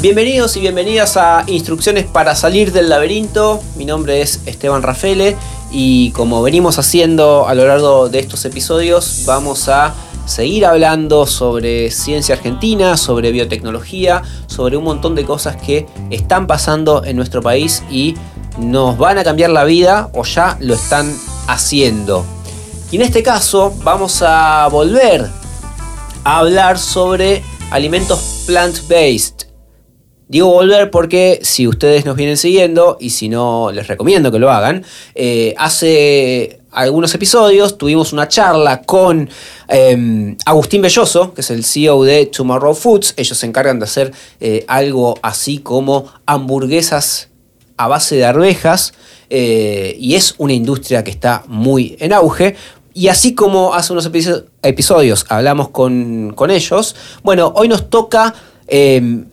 Bienvenidos y bienvenidas a Instrucciones para salir del laberinto. Mi nombre es Esteban Rafele y como venimos haciendo a lo largo de estos episodios, vamos a seguir hablando sobre ciencia argentina, sobre biotecnología, sobre un montón de cosas que están pasando en nuestro país y nos van a cambiar la vida o ya lo están haciendo. Y en este caso vamos a volver a hablar sobre alimentos plant-based Digo volver porque si ustedes nos vienen siguiendo y si no les recomiendo que lo hagan, eh, hace algunos episodios tuvimos una charla con em, Agustín Belloso, que es el CEO de Tomorrow Foods. Ellos se encargan de hacer eh, algo así como hamburguesas a base de arvejas eh, y es una industria que está muy en auge. Y así como hace unos episodios hablamos con, con ellos, bueno, hoy nos toca em,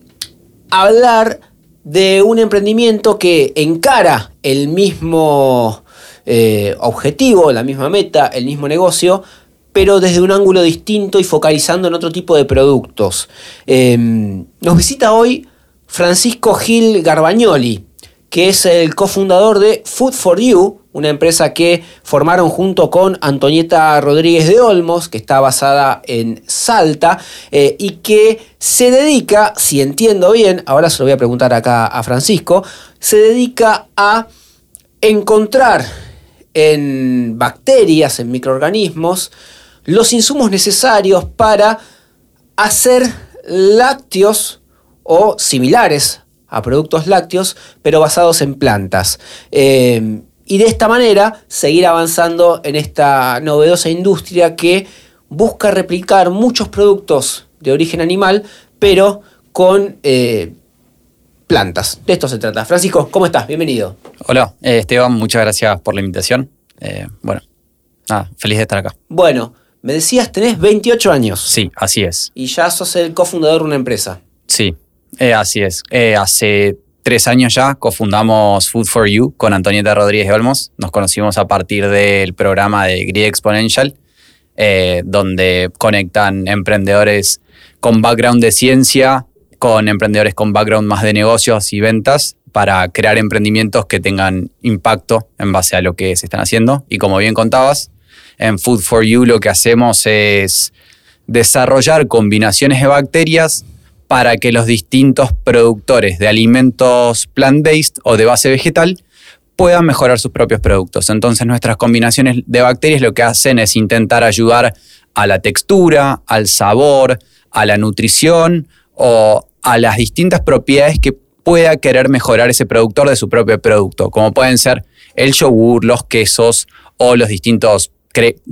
hablar de un emprendimiento que encara el mismo eh, objetivo, la misma meta, el mismo negocio, pero desde un ángulo distinto y focalizando en otro tipo de productos. Em, nos visita hoy Francisco Gil Garbagnoli, que es el cofundador de Food for You, una empresa que formaron junto con Antonieta Rodríguez de Olmos, que está basada en Salta, eh, y que se dedica, si entiendo bien, ahora se lo voy a preguntar acá a Francisco, se dedica a encontrar en bacterias, en microorganismos, los insumos necesarios para hacer lácteos o similares a productos lácteos, pero basados en plantas. Eh, y de esta manera seguir avanzando en esta novedosa industria que busca replicar muchos productos de origen animal, pero con eh, plantas. De esto se trata. Francisco, ¿cómo estás? Bienvenido. Hola, eh, Esteban, muchas gracias por la invitación. Eh, bueno, nada, feliz de estar acá. Bueno, me decías, tenés 28 años. Sí, así es. Y ya sos el cofundador de una empresa. Sí, así es. hace tres años ya cofundamos Food for You con Antonieta Rodríguez Olmos. Nos conocimos a partir del programa de Grid Exponential, eh, donde conectan emprendedores con background de ciencia con emprendedores con background más de negocios y ventas para crear emprendimientos que tengan impacto en base a lo que se están haciendo. Y como bien contabas, en Food for You lo que hacemos es desarrollar combinaciones de bacterias para que los distintos productores de alimentos plant-based o de base vegetal puedan mejorar sus propios productos. Entonces nuestras combinaciones de bacterias lo que hacen es intentar ayudar a la textura, al sabor, a la nutrición o a las distintas propiedades que pueda querer mejorar ese productor de su propio producto, como pueden ser el yogur, los quesos o los distintos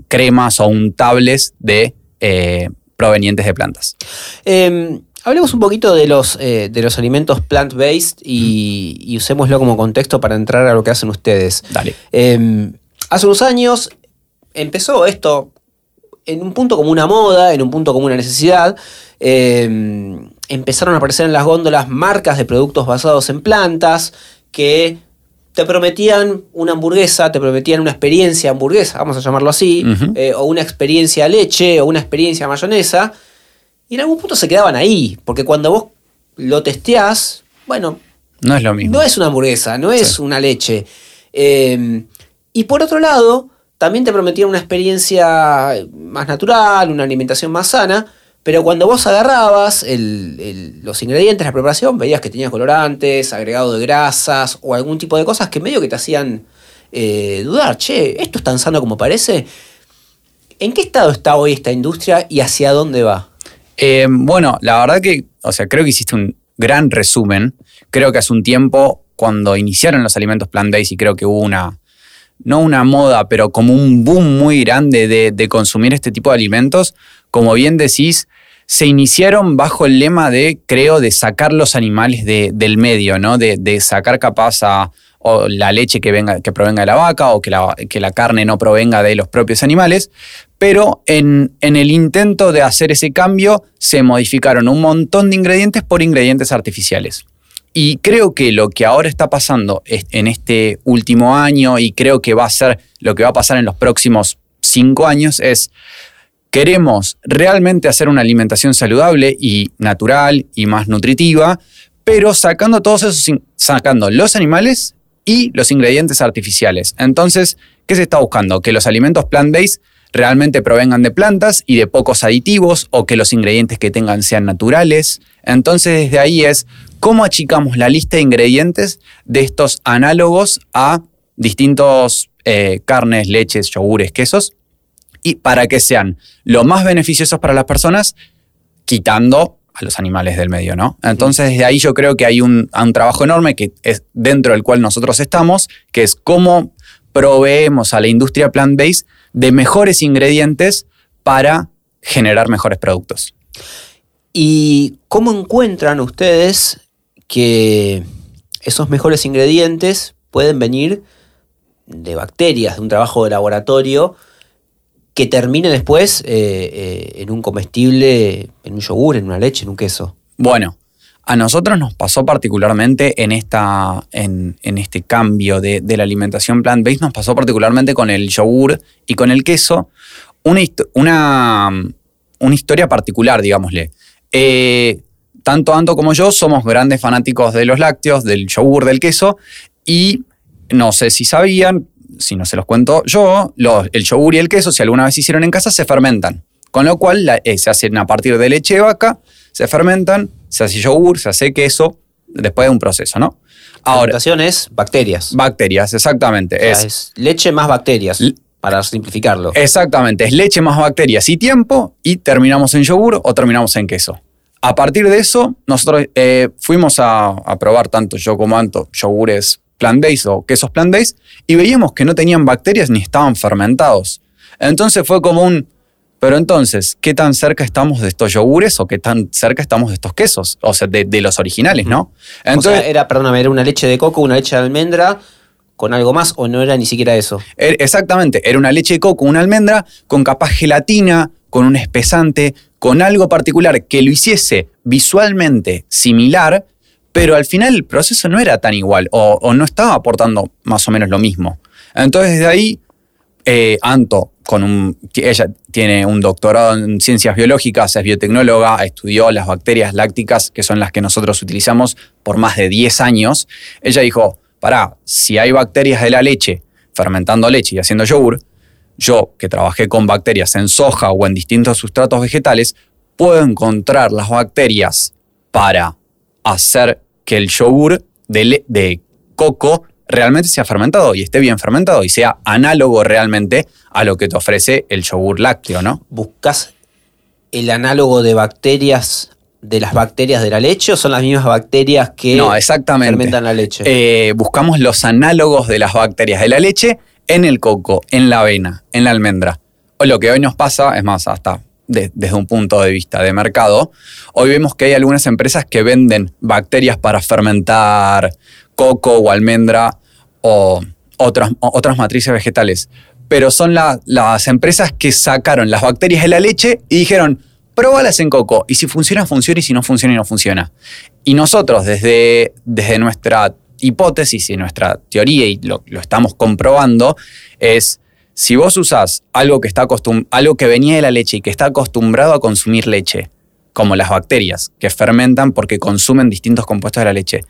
cremas o untables de, eh, provenientes de plantas. Em, Hablemos un poquito de los, eh, de los alimentos plant-based y, usémoslo como contexto para entrar a lo que hacen ustedes. Dale. Em, hace unos años empezó esto en un punto como una moda, en un punto como una necesidad. Em, empezaron a aparecer en las góndolas marcas de productos basados en plantas que te prometían una hamburguesa, te prometían una experiencia hamburguesa, vamos a llamarlo así, eh, o una experiencia leche, o una experiencia mayonesa y en algún punto se quedaban ahí, porque cuando vos lo testeás, bueno, no es lo mismo. No es una hamburguesa, no es una leche. Eh, y por otro lado, también te prometían una experiencia más natural, una alimentación más sana, pero cuando vos agarrabas los ingredientes, la preparación, veías que tenías colorantes, agregado de grasas o algún tipo de cosas que medio que te hacían eh, dudar, che, ¿esto es tan sano como parece? ¿En qué estado está hoy esta industria y hacia dónde va? Eh, bueno, la verdad que, o sea, creo que hiciste un gran resumen. Creo que hace un tiempo, cuando iniciaron los alimentos plant-based, y creo que hubo una, no una moda, pero como un boom muy grande de, consumir este tipo de alimentos, como bien decís, se iniciaron bajo el lema de, creo, de sacar los animales del medio, ¿no? De, de sacar capaz a o la leche que, venga, que provenga de la vaca o que la, que la carne no provenga de los propios animales, pero en, en, el intento de hacer ese cambio se modificaron un montón de ingredientes por ingredientes artificiales. Y creo que lo que ahora está pasando en este último año y creo que va a ser lo que va a pasar en los próximos cinco años es queremos realmente hacer una alimentación saludable y natural y más nutritiva, pero sacando todos esos, sacando los animales y los ingredientes artificiales. Entonces, ¿qué se está buscando? Que los alimentos plant-based realmente provengan de plantas y de pocos aditivos o que los ingredientes que tengan sean naturales. Entonces, desde ahí es cómo achicamos la lista de ingredientes de estos análogos a distintos eh, carnes, leches, yogures, quesos, y para que sean lo más beneficiosos para las personas, quitando a los animales del medio, ¿no? Entonces, desde ahí yo creo que hay un, un, trabajo enorme que es dentro del cual nosotros estamos, que es cómo proveemos a la industria plant-based de mejores ingredientes para generar mejores productos. ¿Y cómo encuentran ustedes que esos mejores ingredientes pueden venir de bacterias, de un trabajo de laboratorio, que termine después eh, eh, en un comestible, en un yogur, en una leche, en un queso? Bueno, a nosotros nos pasó particularmente en, este cambio de, la alimentación plant-based, nos pasó particularmente con el yogur y con el queso, una, historia particular, digámosle. Eh, tanto Anto como yo somos grandes fanáticos de los lácteos, del yogur, del queso, y no sé si sabían, si no se los cuento yo, el yogur y el queso, si alguna vez hicieron en casa, se fermentan. Con lo cual eh, se hacen a partir de leche de vaca, se fermentan, se hace yogur, se hace queso, después de un proceso, ¿no? Ahora, fermentación es bacterias. Bacterias, exactamente. es, leche más bacterias, para simplificarlo. Exactamente, es leche más bacterias y tiempo, y terminamos en yogur o terminamos en queso. A partir de eso, nosotros eh, fuimos a, probar tanto yo como Anto yogures plant-based o quesos plant-based y veíamos que no tenían bacterias ni estaban fermentados. Entonces fue como un, pero entonces, ¿qué tan cerca estamos de estos yogures o qué tan cerca estamos de estos quesos? O sea, de, los originales, ¿no? Entonces, o sea, era, perdóname, era una leche de coco, una leche de almendra con algo más o no era ni siquiera eso. Er, exactamente, era una leche de coco, una almendra con capaz gelatina, con un espesante, con algo particular que lo hiciese visualmente similar, pero al final el proceso no era tan igual o, no estaba aportando más o menos lo mismo. Entonces desde ahí, eh, Anto, con un, ella tiene un doctorado en ciencias biológicas, es biotecnóloga, estudió las bacterias lácticas, que son las que nosotros utilizamos por más de 10 años. Ella dijo, pará, si hay bacterias de la leche fermentando leche y haciendo yogur, yo que trabajé con bacterias en soja o en distintos sustratos vegetales, puedo encontrar las bacterias para hacer que el yogur de, de coco realmente sea fermentado y esté bien fermentado y sea análogo realmente a lo que te ofrece el yogur lácteo, ¿no? ¿Buscas el análogo de bacterias de las bacterias de la leche o son las mismas bacterias que fermentan la leche? Eh, buscamos los análogos de las bacterias de la leche en el coco, en la avena, en la almendra. O lo que hoy nos pasa, es más, hasta desde un punto de vista de mercado, hoy vemos que hay algunas empresas que venden bacterias para fermentar coco o almendra o otras, otras matrices vegetales. Pero son las empresas que sacaron las bacterias de la leche y dijeron, próbalas en coco. Y si funciona, funciona. Y si no funciona, no funciona. Y nosotros, desde, desde nuestra hipótesis y nuestra teoría, y lo, estamos comprobando, es si vos usás algo que, está algo que venía de la leche y que está acostumbrado a consumir leche, como las bacterias, que fermentan porque consumen distintos compuestos de la leche,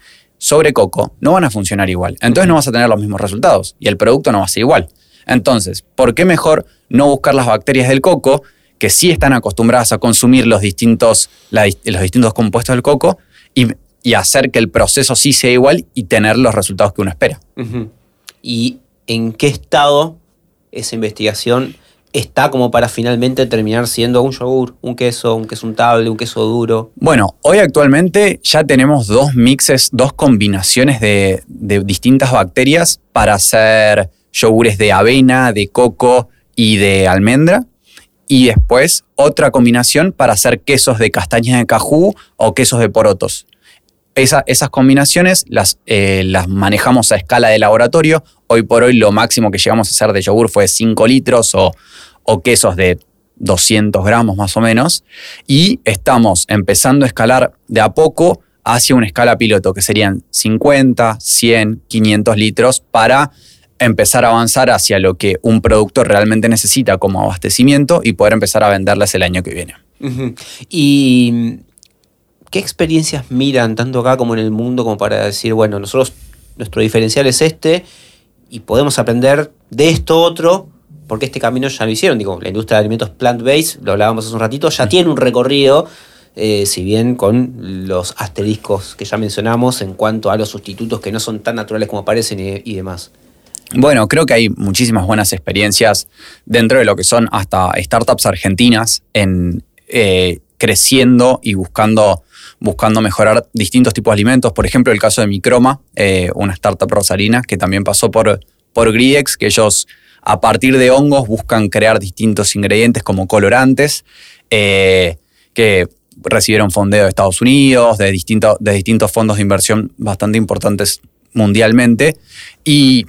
sobre coco, no van a funcionar igual. Entonces no vas a tener los mismos resultados y el producto no va a ser igual. Entonces, ¿por qué mejor no buscar las bacterias del coco que sí están acostumbradas a consumir los distintos, los distintos compuestos del coco y y hacer que el proceso sí sea igual y tener los resultados que uno espera. ¿Y en qué estado esa investigación está como para finalmente terminar siendo un yogur, un queso, un queso untable, un queso duro? Bueno, hoy actualmente ya tenemos dos mixes, dos combinaciones de, distintas bacterias para hacer yogures de avena, de coco y de almendra. Y después otra combinación para hacer quesos de castañas de cajú o quesos de porotos esas combinaciones eh, las manejamos a escala de laboratorio. Hoy por hoy lo máximo que llegamos a hacer de yogur fue 5 litros o, o quesos de 200 gramos más o menos. Y estamos empezando a escalar de a poco hacia una escala piloto, que serían 50, 100, 500 litros para empezar a avanzar hacia lo que un producto realmente necesita como abastecimiento y poder empezar a venderles el año que viene. Y ¿qué experiencias miran tanto acá como en el mundo como para decir, bueno, nosotros, nuestro diferencial es este y podemos aprender de esto otro porque este camino ya lo hicieron? Digo, la industria de alimentos plant-based, lo hablábamos hace un ratito, ya tiene un recorrido, eh, si bien con los asteriscos que ya mencionamos en cuanto a los sustitutos que no son tan naturales como parecen y, demás. Bueno, creo que hay muchísimas buenas experiencias dentro de lo que son hasta startups argentinas en eh, creciendo y buscando buscando mejorar distintos tipos de alimentos. Por ejemplo, el caso de Microma, eh, una startup rosarina que también pasó por, por Griex, que ellos a partir de hongos buscan crear distintos ingredientes como colorantes, eh, que recibieron fondeo de Estados Unidos, de, de distintos fondos de inversión bastante importantes mundialmente. Y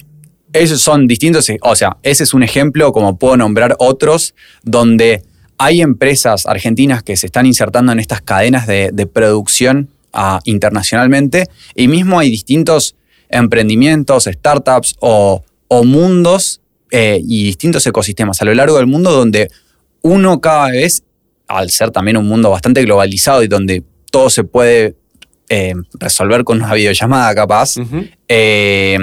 esos son distintos, o sea, ese es un ejemplo, como puedo nombrar otros, donde hay empresas argentinas que se están insertando en estas cadenas de, producción ah, internacionalmente y mismo hay distintos emprendimientos, startups o, mundos eh, y distintos ecosistemas a lo largo del mundo donde uno cada vez, al ser también un mundo bastante globalizado y donde todo se puede eh, resolver con una videollamada capaz, eh,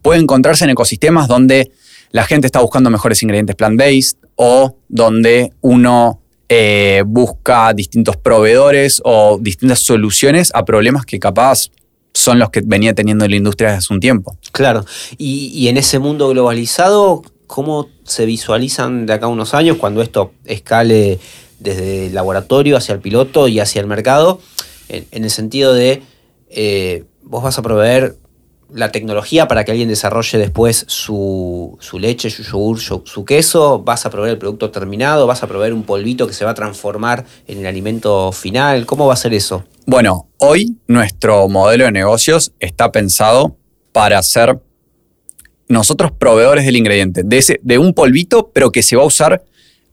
puede encontrarse en ecosistemas donde la gente está buscando mejores ingredientes plant-based o donde uno eh, busca distintos proveedores o distintas soluciones a problemas que capaz son los que venía teniendo la industria desde hace un tiempo. Claro, y, en ese mundo globalizado, ¿cómo se visualizan de acá a unos años cuando esto escale desde el laboratorio hacia el piloto y hacia el mercado? En, el sentido de, eh, vos vas a proveer la tecnología para que alguien desarrolle después su, leche, su yogur, su, queso, vas a proveer el producto terminado, vas a proveer un polvito que se va a transformar en el alimento final. ¿Cómo va a ser eso? Bueno, hoy nuestro modelo de negocios está pensado para ser nosotros proveedores del ingrediente, de, ese, de un polvito, pero que se va a usar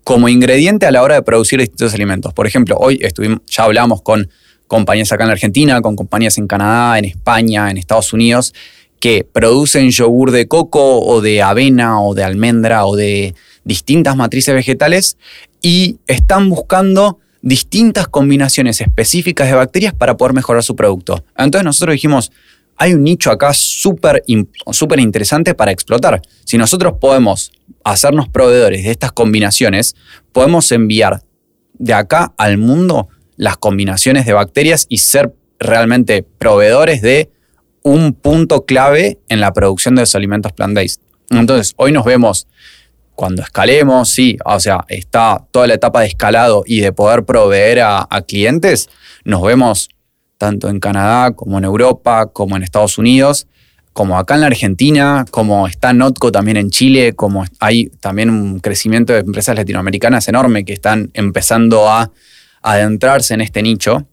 como ingrediente a la hora de producir distintos alimentos. Por ejemplo, hoy ya hablamos con compañías acá en Argentina, con compañías en Canadá, en España, en Estados Unidos, que producen yogur de coco o de avena o de almendra o de distintas matrices vegetales y están buscando distintas combinaciones específicas de bacterias para poder mejorar su producto. Entonces nosotros dijimos, hay un nicho acá súper interesante para explotar. Si nosotros podemos hacernos proveedores de estas combinaciones, podemos enviar de acá al mundo las combinaciones de bacterias y ser realmente proveedores de un punto clave en la producción de los alimentos plant-based. Entonces, hoy nos vemos cuando escalemos, sí, o sea, está toda la etapa de escalado y de poder proveer a, clientes, nos vemos tanto en Canadá como en Europa, como en Estados Unidos, como acá en la Argentina, como está Notco también en Chile, como hay también un crecimiento de empresas latinoamericanas enorme que están empezando a adentrarse en este nicho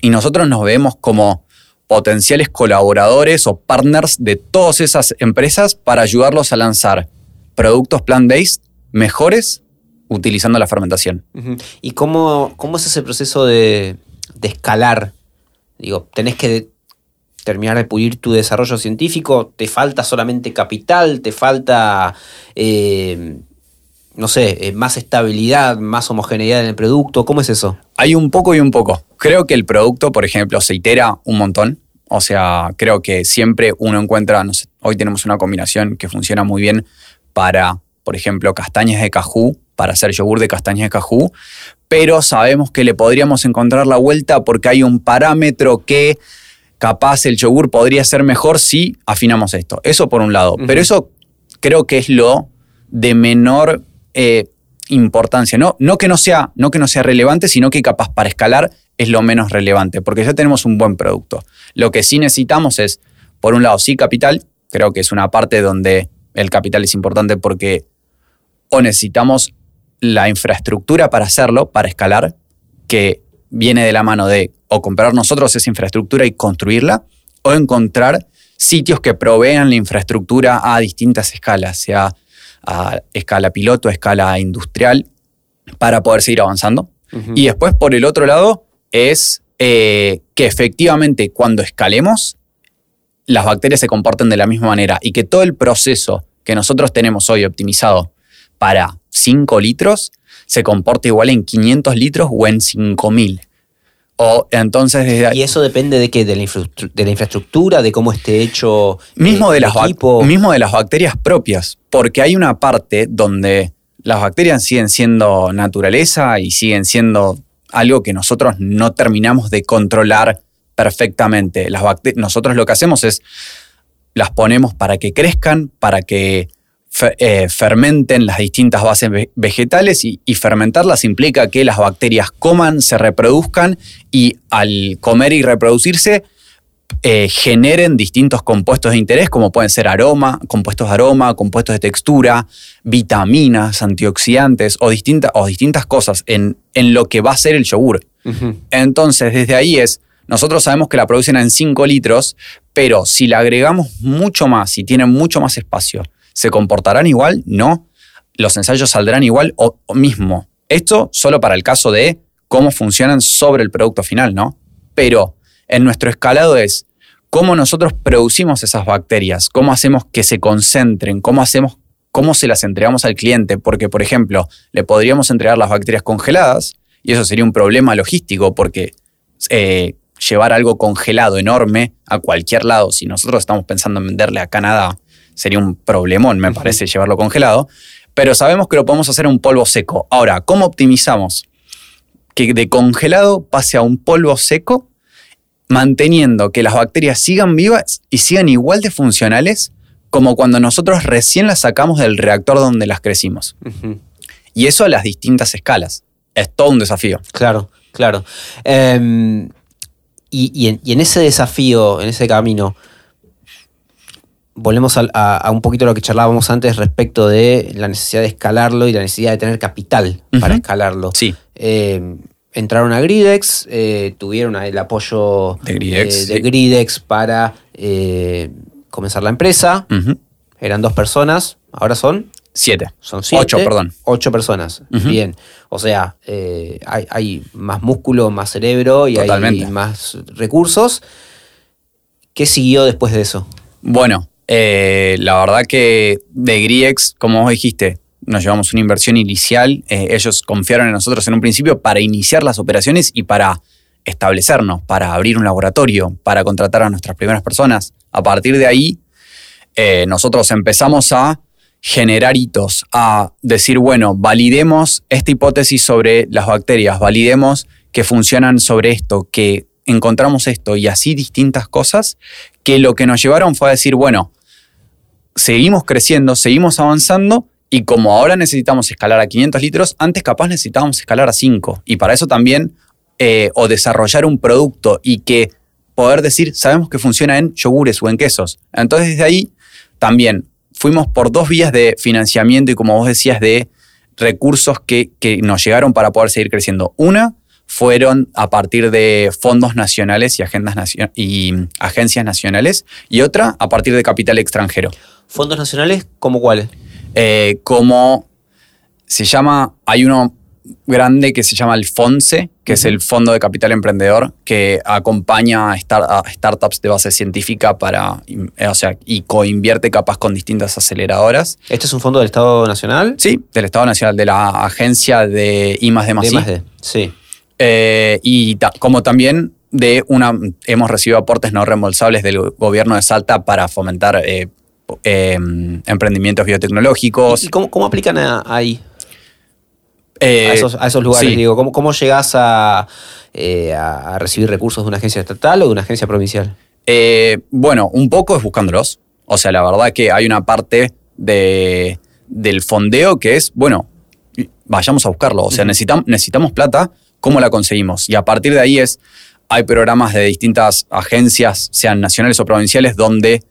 y nosotros nos vemos como potenciales colaboradores o partners de todas esas empresas para ayudarlos a lanzar productos plant-based mejores utilizando la fermentación. ¿Y cómo, cómo, es ese proceso de, escalar? Digo, tenés que terminar de pulir tu desarrollo científico, te falta solamente capital, te falta eh, no sé, eh, más estabilidad, más homogeneidad en el producto? ¿Cómo es eso? Hay un poco y un poco. Creo que el producto, por ejemplo, se itera un montón. O sea, creo que siempre uno encuentra, no sé, hoy tenemos una combinación que funciona muy bien para, por ejemplo, castañas de cajú, para hacer yogur de castañas de cajú, pero sabemos que le podríamos encontrar la vuelta porque hay un parámetro que capaz el yogur podría ser mejor si afinamos esto. Eso por un lado. Pero eso creo que es lo de menor eh, importancia. No, no, que no, sea, no que no sea relevante, sino que capaz para escalar es lo menos relevante, porque ya tenemos un buen producto. Lo que sí necesitamos es, por un lado, sí capital, creo que es una parte donde el capital es importante porque o necesitamos la infraestructura para hacerlo, para escalar, que viene de la mano de o comprar nosotros esa infraestructura y construirla, o encontrar sitios que provean la infraestructura a distintas escalas, sea a escala piloto, a escala industrial, para poder seguir avanzando. Y después, por el otro lado, es eh, que efectivamente cuando escalemos, las bacterias se comporten de la misma manera y que todo el proceso que nosotros tenemos hoy optimizado para 5 litros se comporte igual en 500 litros o en 5000. O entonces desde ¿Y eso depende de qué? ¿De la, de la infraestructura? ¿De cómo esté hecho mismo, eh, de el las equipo? mismo de las bacterias propias, porque hay una parte donde las bacterias siguen siendo naturaleza y siguen siendo algo que nosotros no terminamos de controlar perfectamente. Las nosotros lo que hacemos es las ponemos para que crezcan, para que fe- eh, fermenten las distintas bases ve- vegetales y, y fermentarlas implica que las bacterias coman, se reproduzcan y al comer y reproducirse eh, generen distintos compuestos de interés, como pueden ser aroma, compuestos de aroma, compuestos de textura, vitaminas, antioxidantes o, distinta- o distintas cosas en, en lo que va a ser el yogur. Entonces, desde ahí es, nosotros sabemos que la producen en 5 litros, pero si le agregamos mucho más, si tienen mucho más espacio, ¿se comportarán igual? No. ¿Los ensayos saldrán igual o, mismo? Esto solo para el caso de cómo funcionan sobre el producto final, ¿no? Pero en nuestro escalado es cómo nosotros producimos esas bacterias, cómo hacemos que se concentren, cómo hacemos cómo se las entregamos al cliente, porque por ejemplo, le podríamos entregar las bacterias congeladas y eso sería un problema logístico porque eh, llevar algo congelado enorme a cualquier lado, si nosotros estamos pensando en venderle a Canadá, sería un problemón, me parece, llevarlo congelado, pero sabemos que lo podemos hacer en un polvo seco. Ahora, ¿cómo optimizamos que de congelado pase a un polvo seco, manteniendo que las bacterias sigan vivas y sigan igual de funcionales como cuando nosotros recién las sacamos del reactor donde las crecimos? Y eso a las distintas escalas. Es todo un desafío. Claro, claro. Em, y, y en, y en ese desafío, en ese camino, volvemos a, a un poquito lo que charlábamos antes respecto de la necesidad de escalarlo y la necesidad de tener capital para escalarlo. Sí. Eh, entraron a Gridex, eh, tuvieron el apoyo De Gridex, eh, de sí. Gridex para comenzar la empresa. Eran dos personas, ahora son Siete. son siete. Ocho, perdón. Ocho personas. Bien. O sea, hay, hay más músculo, más cerebro y Totalmente. hay más recursos. ¿Qué siguió después de eso? Bueno, eh, la verdad que de Griex, como vos dijiste, nos llevamos una inversión inicial. eh, ellos confiaron en nosotros en un principio para iniciar las operaciones y para establecernos, para abrir un laboratorio, para contratar a nuestras primeras personas. A partir de ahí, eh, nosotros empezamos a generar hitos, a decir, bueno, validemos esta hipótesis sobre las bacterias, validemos que funcionan sobre esto, que encontramos esto y así distintas cosas, que lo que nos llevaron fue a decir, bueno, seguimos creciendo, seguimos avanzando y como ahora necesitamos escalar a 500 litros, antes capaz necesitábamos escalar a 5 y para eso también eh, o desarrollar un producto y que poder decir, sabemos que funciona en yogures o en quesos. Entonces desde ahí también fuimos por dos vías de financiamiento y como vos decías, de recursos que, que nos llegaron para poder seguir creciendo. Una fueron a partir de fondos nacionales y, agendas nacio- y agencias nacionales y otra a partir de capital extranjero. ¿Fondos nacionales como cuáles? Eh, como se llama, hay uno grande que se llama el FONSE, que es el Fondo de Capital Emprendedor, que acompaña a, star- a startups de base científica para, eh, o sea, y coinvierte capaz con distintas aceleradoras. ¿Este es un fondo del Estado Nacional? Sí, del Estado Nacional, de la agencia de I más D más I. Sí. Eh, y ta- como también de una, hemos recibido aportes no reembolsables del gobierno de Salta para fomentar eh, eh, emprendimientos biotecnológicos. ¿Y cómo, cómo aplican a- ahí? Eh, a, esos, a esos lugares, sí. digo. ¿Cómo, cómo llegás a, eh, a- recibir recursos de una agencia estatal o de una agencia provincial? Eh, bueno, un poco es buscándolos. O sea, la verdad que hay una parte de, del fondeo que es, bueno, vayamos a buscarlo. O sea, necesitam- necesitamos plata, ¿cómo la conseguimos? Y a partir de ahí es, hay programas de distintas agencias, sean nacionales o provinciales, donde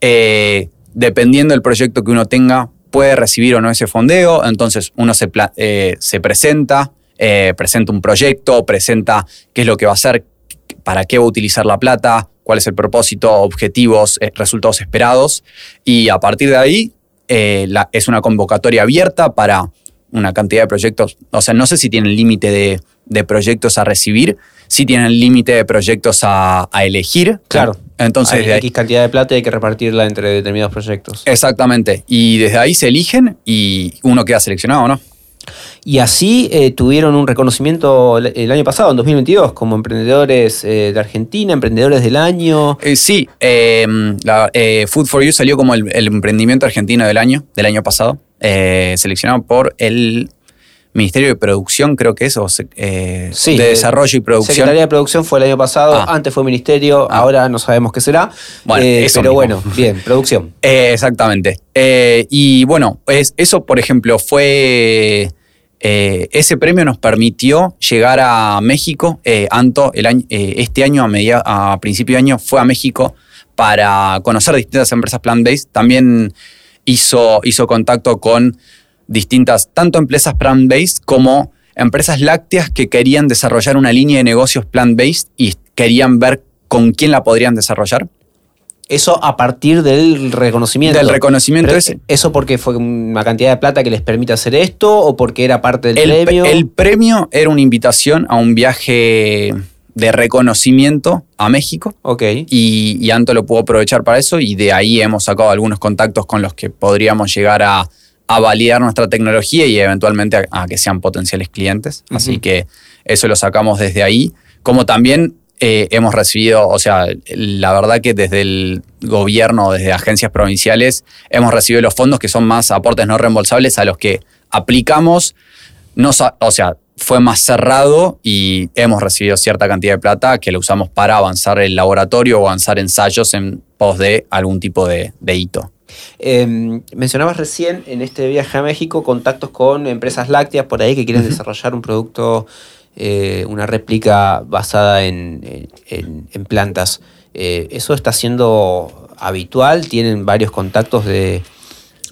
eh, dependiendo del proyecto que uno tenga, puede recibir o no ese fondeo. Entonces uno se, eh, se presenta, eh, presenta un proyecto, presenta qué es lo que va a hacer, para qué va a utilizar la plata, cuál es el propósito, objetivos, eh, resultados esperados. Y a partir de ahí eh, la- es una convocatoria abierta para una cantidad de proyectos. O sea, no sé si tienen límite de, de proyectos a recibir, si tienen límite de proyectos a elegir. Claro. Entonces, hay X cantidad de plata y hay que repartirla entre determinados proyectos. exactamente. Y desde ahí se eligen y uno queda seleccionado, ¿no? Y así eh, tuvieron un reconocimiento el año pasado, en 2022, como emprendedores eh, de Argentina, emprendedores del año. Eh, sí, la, Food for You salió como el, emprendimiento argentino del año, del año pasado, seleccionado por el Ministerio de Producción, creo que es, o de Desarrollo y Producción. Secretaría de Producción fue el año pasado, ah. antes fue Ministerio, ah. ahora no sabemos qué será. Bueno, pero bueno, bien, producción. exactamente. y bueno, es, eso, por ejemplo, fue eh, ese premio nos permitió llegar a México. Eh, Anto, el año, eh, este año, a, a principio de año, fue a México para conocer distintas empresas plant-based. También hizo, hizo contacto con distintas, tanto empresas plant-based como empresas lácteas que querían desarrollar una línea de negocios plant-based y querían ver con quién la podrían desarrollar. Eso a partir del reconocimiento. Del reconocimiento ese. ¿Eso porque fue una cantidad de plata que les permite hacer esto o porque era parte del premio? El premio era una invitación a un viaje de reconocimiento a México. Ok. Y, Anto lo pudo aprovechar para eso y de ahí hemos sacado algunos contactos con los que podríamos llegar a, validar nuestra tecnología y eventualmente a, que sean potenciales clientes. Así que eso lo sacamos desde ahí. Como también eh, hemos recibido, o sea, la verdad que desde el gobierno, desde agencias provinciales, hemos recibido los fondos que son más aportes no reembolsables a los que aplicamos. No, o sea, fue más cerrado y hemos recibido cierta cantidad de plata que lo usamos para avanzar el laboratorio o avanzar ensayos en pos de algún tipo de, hito. Em, mencionabas recién en este viaje a México contactos con empresas lácteas por ahí que quieren desarrollar un producto eh, una réplica basada en, plantas. Eh, ¿Eso está siendo habitual? ¿Tienen varios contactos de,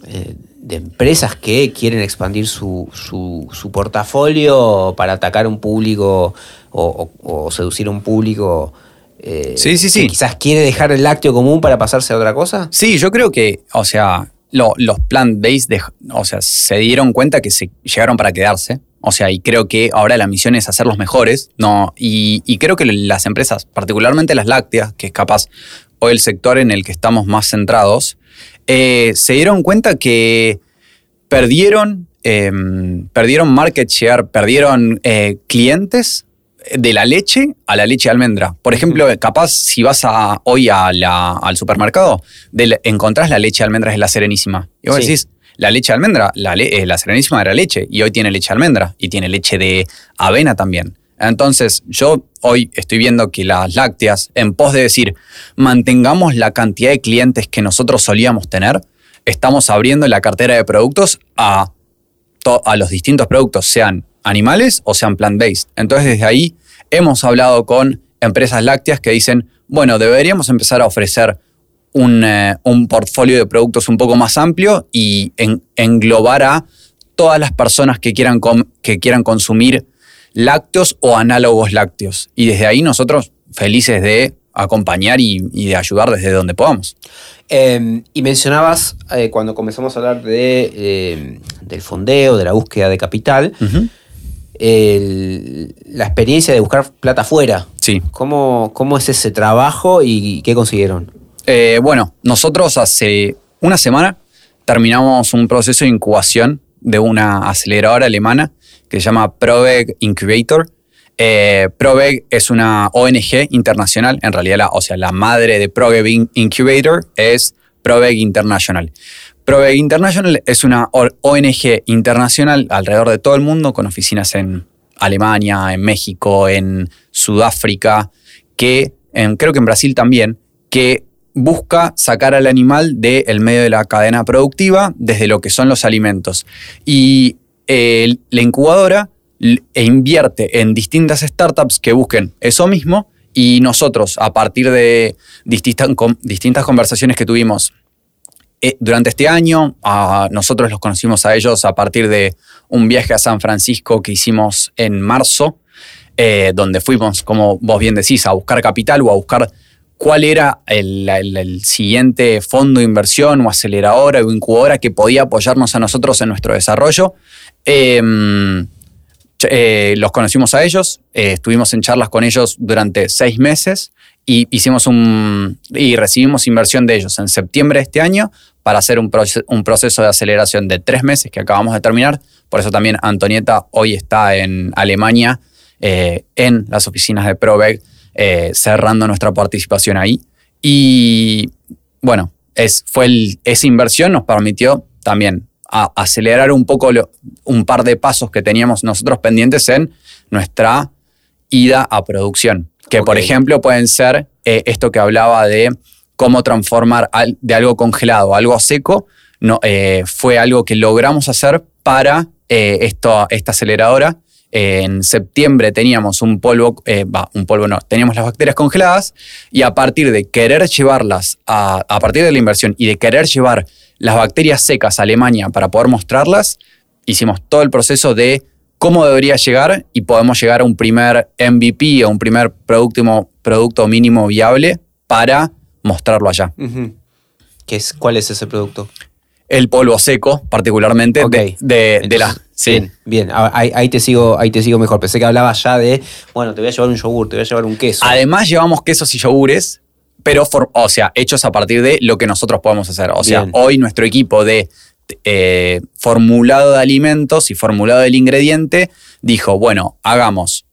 eh, de empresas que quieren expandir su, su, portafolio para atacar un público o, seducir a un público? Sí, sí, sí. quizás quiere dejar el lácteo común para pasarse a otra cosa. Sí, yo creo que, o sea, los plant-based, o sea, se dieron cuenta que se llegaron para quedarse. O sea, y creo que ahora la misión es hacerlos mejores, ¿no? Y, creo que las empresas, particularmente las lácteas, que es capaz o el sector en el que estamos más centrados, eh, se dieron cuenta que perdieron, em, perdieron market share, perdieron eh, clientes de la leche a la leche de almendra. Por ejemplo, capaz si vas a, hoy al supermercado, encontrás la leche de almendras es la serenísima. Y vos decís, la leche de almendra, la, eh, la serenísima era leche y hoy tiene leche de almendra y tiene leche de avena también. Entonces, yo hoy estoy viendo que las lácteas, en pos de decir, mantengamos la cantidad de clientes que nosotros solíamos tener, estamos abriendo la cartera de productos a, a los distintos productos, sean animales o sean plant-based. Entonces, desde ahí hemos hablado con empresas lácteas que dicen, bueno, deberíamos empezar a ofrecer eh, un, portfolio de productos un poco más amplio y englobar a todas las personas que quieran, que quieran consumir lácteos o análogos lácteos. Y desde ahí nosotros felices de acompañar y, de ayudar desde donde podamos. Em, y mencionabas eh, cuando comenzamos a hablar de, em, del fondeo, de la búsqueda de capital, la experiencia de buscar plata afuera. Sí. ¿Cómo, ¿Cómo es ese trabajo y qué consiguieron? Eh, bueno, nosotros hace una semana terminamos un proceso de incubación de una aceleradora alemana que se llama Proveg Incubator. Eh, Proveg es una ONG internacional, en realidad, o sea, la madre de Proveg Incubator es Proveg International. Proveg International es una ONG internacional alrededor de todo el mundo, con oficinas en Alemania, en México, en Sudáfrica, que creo que en Brasil también, que busca sacar al animal del medio de la cadena productiva desde lo que son los alimentos. Y eh, la incubadora e invierte en distintas startups que busquen eso mismo y nosotros, a partir de distintas conversaciones que tuvimos eh, durante este año, nosotros los conocimos a ellos a partir de un viaje a San Francisco que hicimos en marzo, eh, donde fuimos, como vos bien decís, a buscar capital o a buscar cuál era el, siguiente fondo de inversión o aceleradora o incubadora que podía apoyarnos a nosotros en nuestro desarrollo. Em, eh, los conocimos a ellos, estuvimos en charlas con ellos durante seis meses y hicimos un y recibimos inversión de ellos en septiembre de este año para hacer un, proceso de aceleración de tres meses que acabamos de terminar. Por eso también Antonieta hoy está en Alemania, eh, en las oficinas de Provec, eh, cerrando nuestra participación ahí. Y bueno, es, fue esa inversión nos permitió también acelerar un poco un par de pasos que teníamos nosotros pendientes en nuestra ida a producción. Que por ejemplo pueden ser eh, esto que hablaba de cómo transformar de algo congelado a algo seco, no, eh, fue algo que logramos hacer para eh, esto, esta aceleradora. en septiembre teníamos un polvo, va, un polvo no, teníamos las bacterias congeladas y a partir de querer llevarlas, a, a partir de la inversión y de querer llevar las bacterias secas a Alemania para poder mostrarlas, hicimos todo el proceso de cómo debería llegar y podemos llegar a un primer MVP o un primer producto, producto mínimo viable para mostrarlo allá. ¿Qué es, ¿Cuál es ese producto? El polvo seco, particularmente de, de, la. Bien, bien. Ahí, te sigo, ahí te sigo mejor. Pensé que hablaba ya de, bueno, te voy a llevar un yogur, te voy a llevar un queso. Además, llevamos quesos y yogures, pero, o sea, hechos a partir de lo que nosotros podemos hacer. O sea, hoy nuestro equipo de eh, formulado de alimentos y formulado del ingrediente dijo, bueno, hagamos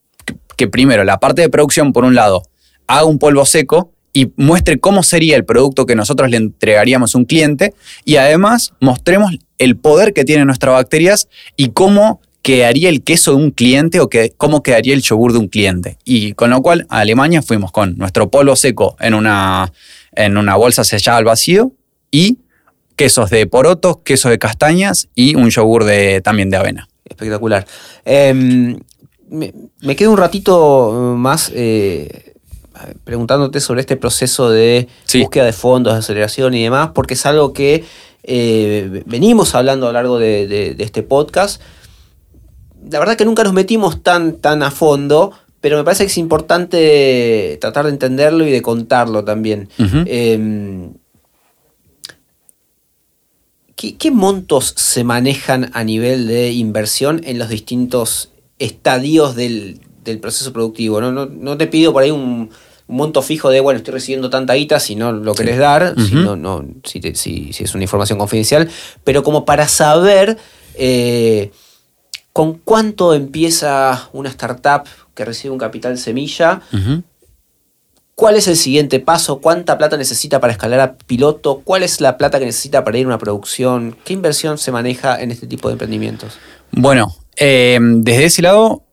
que primero la parte de producción, por un lado, haga un polvo seco y muestre cómo sería el producto que nosotros le entregaríamos a un cliente y además mostremos el poder que tienen nuestras bacterias y cómo quedaría el queso de un cliente o que, cómo quedaría el yogur de un cliente. Y con lo cual a Alemania fuimos con nuestro polvo seco en una, en una bolsa sellada al vacío y quesos de porotos, quesos de castañas y un yogur de, también de avena. Espectacular. Em, me, quedo un ratito más eh, preguntándote sobre este proceso de búsqueda de fondos, de aceleración y demás, porque es algo que eh, venimos hablando a lo largo de, este podcast. La verdad que nunca nos metimos tan, tan a fondo, pero me parece que es importante tratar de entenderlo y de contarlo también. ¿Qué, montos se manejan a nivel de inversión en los distintos estadios del, proceso productivo? No, no te pido por ahí un un monto fijo de, bueno, estoy recibiendo tanta guita si no lo querés dar, si, no, no, si, es una información confidencial, pero como para saber eh, con cuánto empieza una startup que recibe un capital semilla, cuál es el siguiente paso, cuánta plata necesita para escalar a piloto, cuál es la plata que necesita para ir a una producción, qué inversión se maneja en este tipo de emprendimientos. Bueno, eh, desde ese lado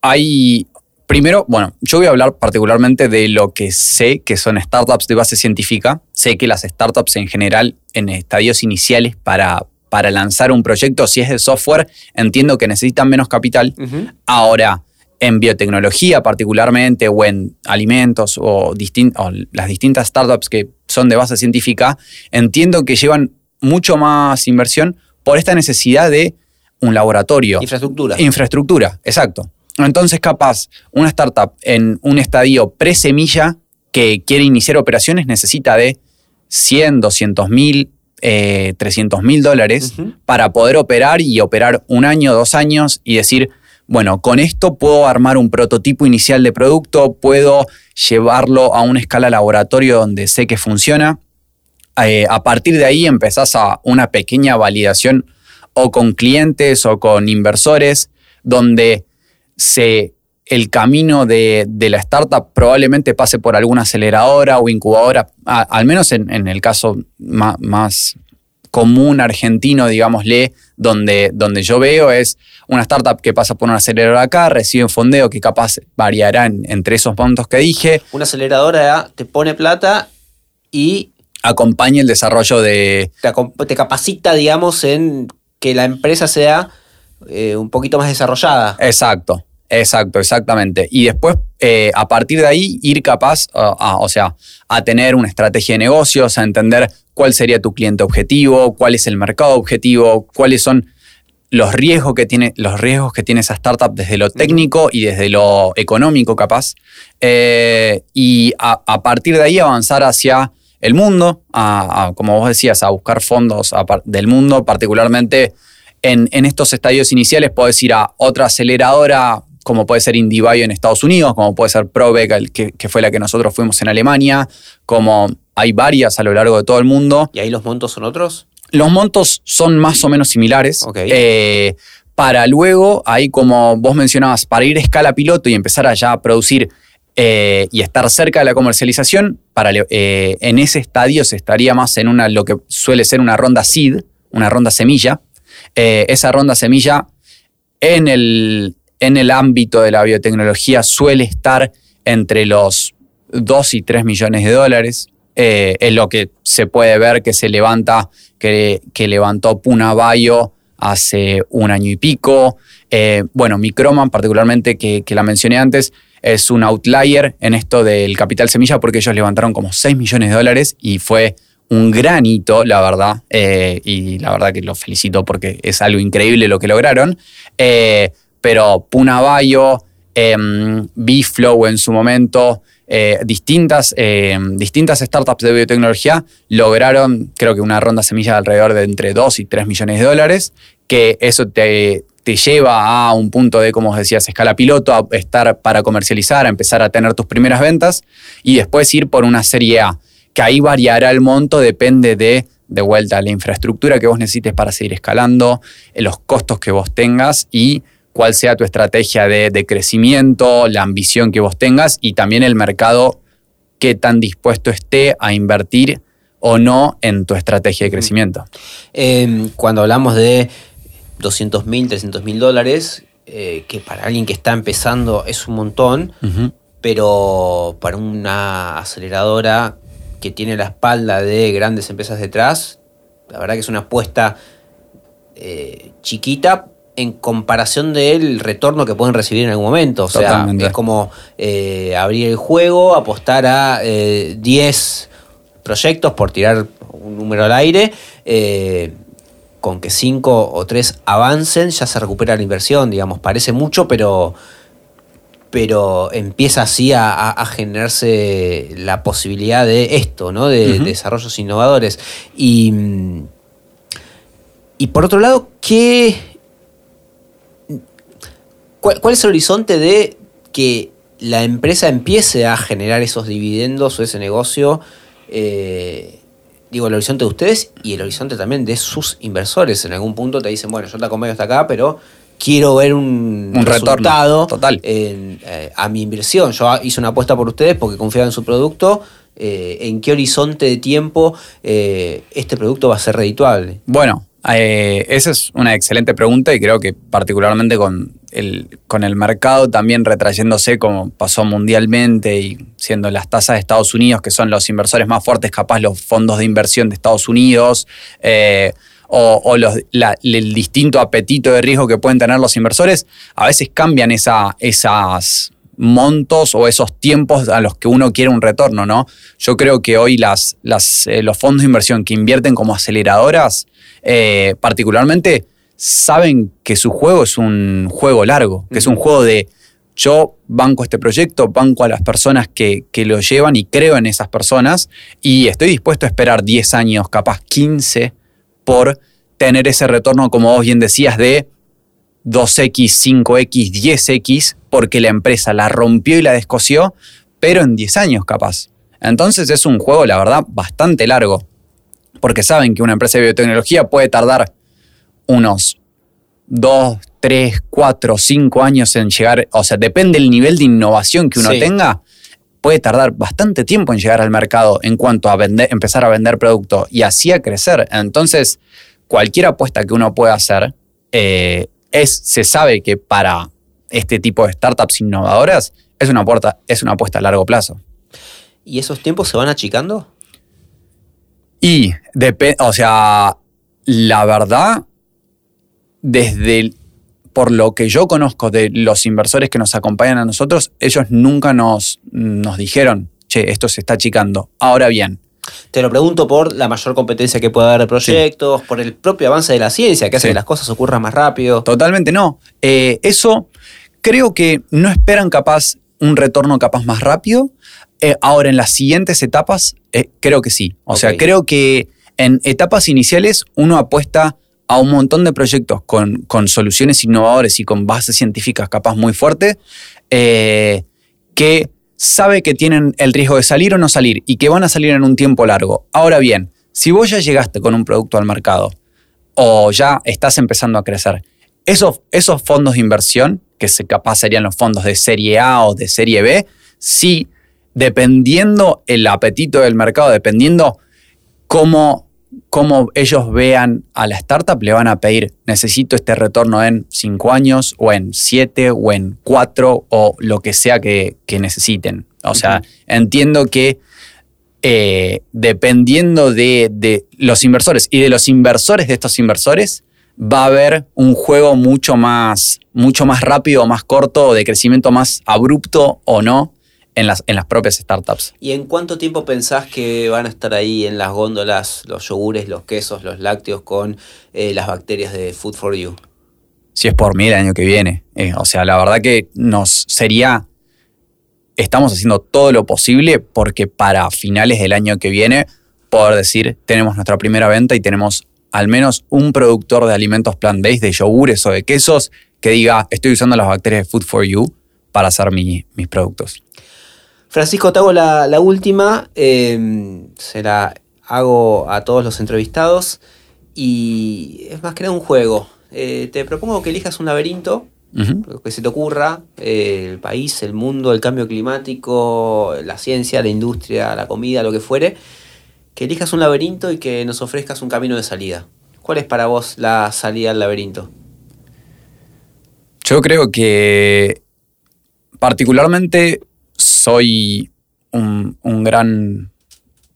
hay Primero, bueno, yo voy a hablar particularmente de lo que sé que son startups de base científica. Sé que las startups en general, en estadios iniciales para, para lanzar un proyecto, si es de software, entiendo que necesitan menos capital. Ahora, en biotecnología particularmente, o en alimentos, o, o las distintas startups que son de base científica, entiendo que llevan mucho más inversión por esta necesidad de un laboratorio. Infraestructura. Infraestructura, exacto. Entonces, capaz, una startup en un estadio pre-semilla que quiere iniciar operaciones necesita de 100, 200 mil, 300 eh, mil dólares para poder operar y operar un año, dos años y decir, bueno, con esto puedo armar un prototipo inicial de producto, puedo llevarlo a una escala laboratorio donde sé que funciona. Eh, a partir de ahí empezás a una pequeña validación o con clientes o con inversores donde se, el camino de, la startup probablemente pase por alguna aceleradora o incubadora, al menos en, el caso más, común argentino, digámosle, donde, donde yo veo es una startup que pasa por una aceleradora acá, recibe un fondeo que capaz variará entre esos puntos que dije. Una aceleradora te pone plata y... Acompaña el desarrollo de... Te, capacita, digamos, en que la empresa sea eh, un poquito más desarrollada. Exacto. Exacto, exactamente. Y después, eh, a partir de ahí, ir capaz, o sea, a tener una estrategia de negocios, a entender cuál sería tu cliente objetivo, cuál es el mercado objetivo, cuáles son los riesgos que tiene, los riesgos que tiene esa startup desde lo técnico y desde lo económico, capaz. Eh, y a, partir de ahí avanzar hacia el mundo, como vos decías, a buscar fondos del mundo, particularmente en, en estos estadios iniciales, podés ir a otra aceleradora como puede ser IndieBio en Estados Unidos, como puede ser Probec, que, que fue la que nosotros fuimos en Alemania, como hay varias a lo largo de todo el mundo. ¿Y ahí los montos son otros? Los montos son más o menos similares. Ok. Eh, para luego, ahí como vos mencionabas, para ir a escala piloto y empezar a ya producir eh, y estar cerca de la comercialización, para, eh, en ese estadio se estaría más en una, lo que suele ser una ronda seed, una ronda semilla. Esa ronda semilla en el, en el ámbito de la biotecnología suele estar entre los 2 y 3 millones de dólares. Eh, es lo que se puede ver que se levanta, que, levantó Puna hace un año y pico. Eh, bueno, Microman, particularmente, que, que la mencioné antes, es un outlier en esto del capital semilla porque ellos levantaron como 6 millones de dólares y fue un gran hito, la verdad, eh, y la verdad que los felicito porque es algo increíble lo que lograron. Eh, pero Puna Bio, em, B-Flow en su momento, eh, distintas, eh, distintas startups de biotecnología lograron, creo que una ronda semilla de alrededor de entre 2 y 3 millones de dólares, que eso te, te lleva a un punto de, como decías, escala piloto, a estar para comercializar, a empezar a tener tus primeras ventas y después ir por una serie A, que ahí variará el monto, depende de, de vuelta, la infraestructura que vos necesites para seguir escalando, eh, los costos que vos tengas y cuál sea tu estrategia de, de crecimiento, la ambición que vos tengas y también el mercado qué tan dispuesto esté a invertir o no en tu estrategia de crecimiento. Eh, cuando hablamos de 200 mil, 300 mil dólares, eh, que para alguien que está empezando es un montón, pero para una aceleradora que tiene la espalda de grandes empresas detrás, la verdad que es una apuesta eh, chiquita en comparación del retorno que pueden recibir en algún momento. O sea, Totalmente. es como eh, abrir el juego, apostar a eh, 10 proyectos por tirar un número al aire. eh, con que 5 o 3 avancen, ya se recupera la inversión, digamos. Parece mucho, pero pero empieza así a, a- a generarse la posibilidad de esto, ¿no? De, de desarrollos innovadores. Y, y por otro lado, ¿qué, cuál, cuál es el horizonte de que la empresa empiece a generar esos dividendos o ese negocio? eh, digo, el horizonte de ustedes y el horizonte también de sus inversores. En algún punto te dicen, bueno, yo te acompaño hasta acá, pero quiero ver un, Un retorno, resultado total. en, eh, a mi inversión. Yo hice una apuesta por ustedes porque confiaba en su producto. Eh, ¿En qué horizonte de tiempo eh, este producto va a ser redituable? Bueno, esa es una excelente pregunta y creo que particularmente con con el mercado también retrayéndose como pasó mundialmente y siendo las tasas de Estados Unidos, que son los inversores más fuertes, capaz los fondos de inversión de Estados Unidos, eh, o, el distinto apetito de riesgo que pueden tener los inversores, a veces cambian esa, esas montos o esos tiempos a los que uno quiere un retorno, ¿no? Yo creo que hoy las, eh, los fondos de inversión que invierten como aceleradoras, eh, particularmente, saben que su juego es un juego largo, que es un juego de yo banco este proyecto, banco a las personas que, que lo llevan y creo en esas personas y estoy dispuesto a esperar 10 años, capaz 15, por tener ese retorno, como vos bien decías, de 2X, 5X, 10X, porque la empresa la rompió y la descosió, pero en 10 años capaz. Entonces es un juego, la verdad, bastante largo, porque saben que una empresa de biotecnología puede tardar unos 2, 3, 4, 5 años en llegar, o sea, depende del nivel de innovación que uno Sí. tenga, puede tardar bastante tiempo en llegar al mercado en cuanto a vender, empezar a vender producto y así a crecer. Entonces, cualquier apuesta que uno pueda hacer, eh, es, se sabe que para este tipo de startups innovadoras es una, puerta, es una apuesta a largo plazo. ¿Y esos tiempos se van achicando? Y, o sea, la verdad, desde el- por lo que yo conozco de los inversores que nos acompañan a nosotros, ellos nunca nos, nos dijeron, che, esto se está achicando. Ahora bien, Te lo pregunto por la mayor competencia que puede haber de proyectos, por el propio avance de la ciencia, que hace Sí. que las cosas ocurran más rápido. totalmente no. Eh, eso creo que no esperan capaz un retorno capaz más rápido. Eh, ahora, en las siguientes etapas, eh, creo que sí. O sea, creo que en etapas iniciales uno apuesta a un montón de proyectos con, con soluciones innovadoras y con bases científicas capaz muy fuertes, eh, que sabe que tienen el riesgo de salir o no salir y que van a salir en un tiempo largo. Ahora bien, si vos ya llegaste con un producto al mercado o ya estás empezando a crecer, esos, esos fondos de inversión, que se capaz serían los fondos de serie A o de serie B, sí, dependiendo el apetito del mercado, dependiendo cómo cómo ellos vean a la startup, le van a pedir, necesito este retorno en 5 años o en 7 o en 4 o lo que sea que, necesiten. O sea, entiendo que eh, dependiendo de, de, los inversores y de los inversores de estos inversores, va a haber un juego mucho más, mucho más rápido o más corto, de crecimiento más abrupto o no, en las, en las propias startups. ¿Y en cuánto tiempo pensás que van a estar ahí en las góndolas los yogures, los quesos, los lácteos con eh, las bacterias de Food for You? Si es por mí el año que viene. Eh, o sea, la verdad que nos sería... Estamos haciendo todo lo posible porque para finales del año que viene poder decir, tenemos nuestra primera venta y tenemos al menos un productor de alimentos plant-based, de yogures o de quesos, que diga, estoy usando las bacterias de Food for You para hacer mis productos. Francisco, te hago la, última. Em, se la hago a todos los entrevistados. Y es más que nada un juego. Eh, te propongo que elijas un laberinto, lo que se te ocurra, eh, el país, el mundo, el cambio climático, la ciencia, la industria, la comida, lo que fuere. Que elijas un laberinto y que nos ofrezcas un camino de salida. ¿Cuál es para vos la salida al laberinto? Yo creo que particularmente soy un, gran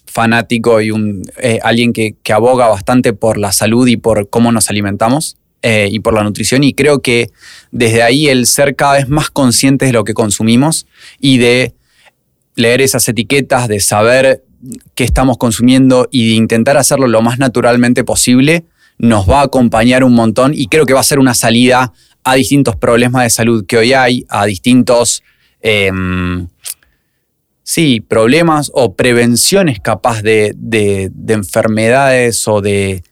fanático y un, eh, alguien que, aboga bastante por la salud y por cómo nos alimentamos eh, y por la nutrición. Y creo que desde ahí el ser cada vez más conscientes de lo que consumimos y de leer esas etiquetas, de saber qué estamos consumiendo y de intentar hacerlo lo más naturalmente posible, nos va a acompañar un montón y creo que va a ser una salida a distintos problemas de salud que hoy hay, a distintos... Em, sí, problemas o prevenciones capaz de, enfermedades o de,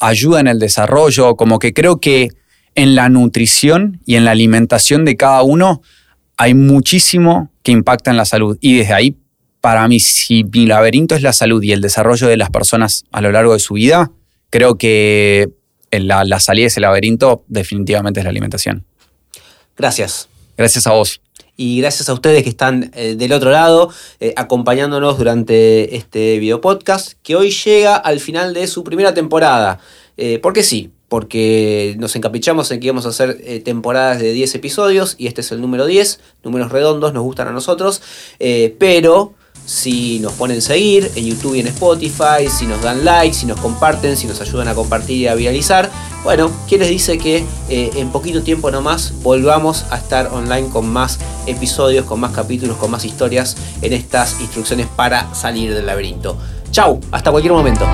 ayuda en el desarrollo, como que creo que en la nutrición y en la alimentación de cada uno hay muchísimo que impacta en la salud. Y desde ahí, para mí, si mi laberinto es la salud y el desarrollo de las personas a lo largo de su vida, creo que la, la salida de ese laberinto definitivamente es la alimentación. Gracias. Gracias a vos y gracias a ustedes que están eh, del otro lado eh, acompañándonos durante este video podcast que hoy llega al final de su primera temporada. Eh, ¿Por qué sí? Porque nos encaprichamos en que íbamos a hacer temporadas de 10 episodios y este es el número 10, números redondos, nos gustan a nosotros, pero si nos ponen seguir en YouTube y en Spotify, si nos dan like, si nos comparten, si nos ayudan a compartir y a viralizar. Bueno, ¿quién les dice que eh, en poquito tiempo nomás volvamos a estar online con más episodios, con más capítulos, con más historias en estas instrucciones para salir del laberinto? Chau, hasta cualquier momento.